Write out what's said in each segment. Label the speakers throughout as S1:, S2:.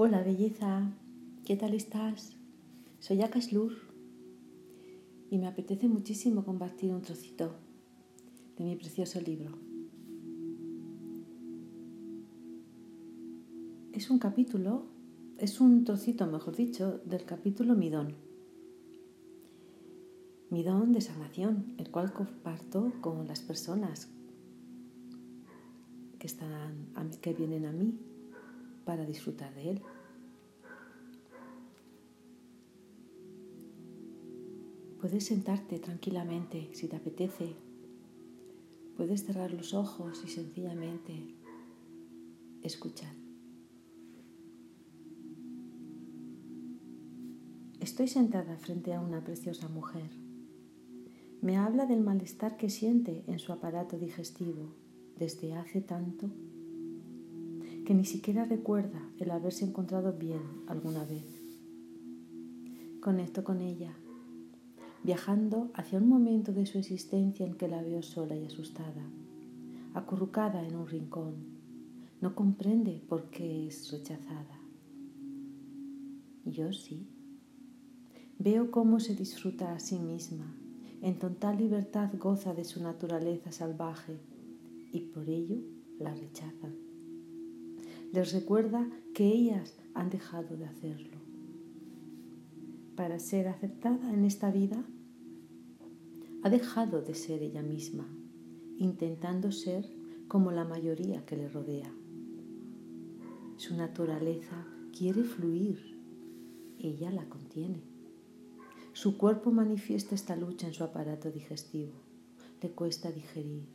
S1: Hola belleza, ¿qué tal estás? Soy Akaslur y me apetece muchísimo compartir un trocito de mi precioso libro. Es un capítulo, es un trocito, mejor dicho, del capítulo Midón. Midón de sanación, el cual comparto con las personas que, están, que vienen a mí para disfrutar de él. Puedes sentarte tranquilamente si te apetece. Puedes cerrar los ojos y sencillamente escuchar. Estoy sentada frente a una preciosa mujer. Me habla del malestar que siente en su aparato digestivo desde hace tanto que ni siquiera recuerda el haberse encontrado bien alguna vez. Conecto con ella, viajando hacia un momento de su existencia en que la veo sola y asustada, acurrucada en un rincón. No comprende por qué es rechazada. Yo sí. Veo cómo se disfruta a sí misma, en total libertad goza de su naturaleza salvaje y por ello la rechazan les recuerda que ellas han dejado de hacerlo. Para ser aceptada en esta vida, ha dejado de ser ella misma, intentando ser como la mayoría que le rodea. Su naturaleza quiere fluir, ella la contiene. Su cuerpo manifiesta esta lucha en su aparato digestivo. Le cuesta digerir,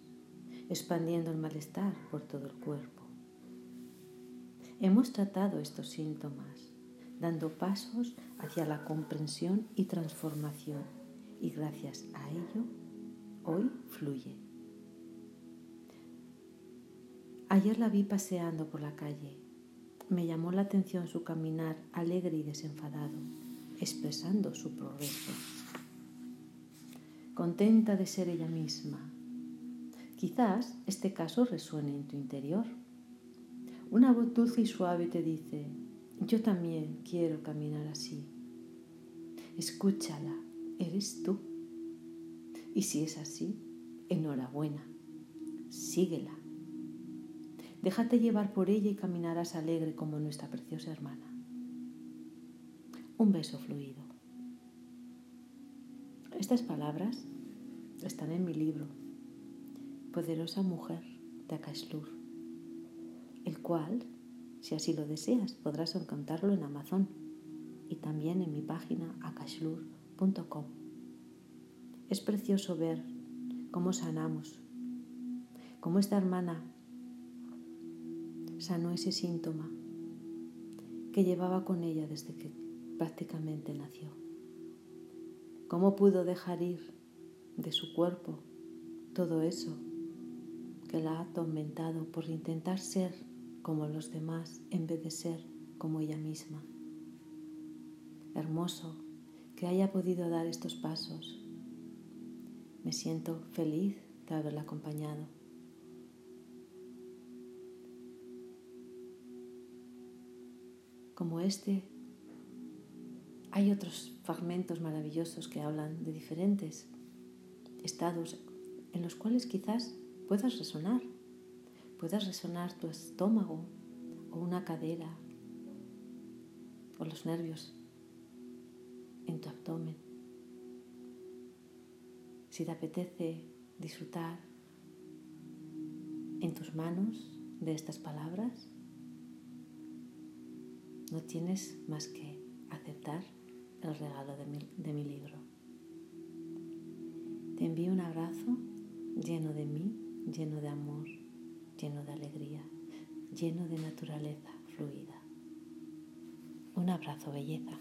S1: expandiendo el malestar por todo el cuerpo. Hemos tratado estos síntomas, dando pasos hacia la comprensión y transformación, y gracias a ello, hoy fluye. Ayer la vi paseando por la calle. Me llamó la atención su caminar alegre y desenfadado, expresando su progreso. Contenta de ser ella misma. Quizás este caso resuene en tu interior. Una voz dulce y suave te dice, yo también quiero caminar así. Escúchala, eres tú. Y si es así, enhorabuena, síguela. Déjate llevar por ella y caminarás alegre como nuestra preciosa hermana. Un beso fluido. Estas palabras están en mi libro, Poderosa Mujer de Akashlur el cual, si así lo deseas, podrás encontrarlo en Amazon y también en mi página akashlur.com. Es precioso ver cómo sanamos, cómo esta hermana sanó ese síntoma que llevaba con ella desde que prácticamente nació. Cómo pudo dejar ir de su cuerpo todo eso que la ha atormentado por intentar ser como los demás en vez de ser como ella misma. Hermoso que haya podido dar estos pasos. Me siento feliz de haberla acompañado. Como este, hay otros fragmentos maravillosos que hablan de diferentes estados en los cuales quizás puedas resonar puedas resonar tu estómago o una cadera o los nervios en tu abdomen. Si te apetece disfrutar en tus manos de estas palabras, no tienes más que aceptar el regalo de mi, de mi libro. Te envío un abrazo lleno de mí, lleno de amor lleno de alegría, lleno de naturaleza fluida. Un abrazo, belleza.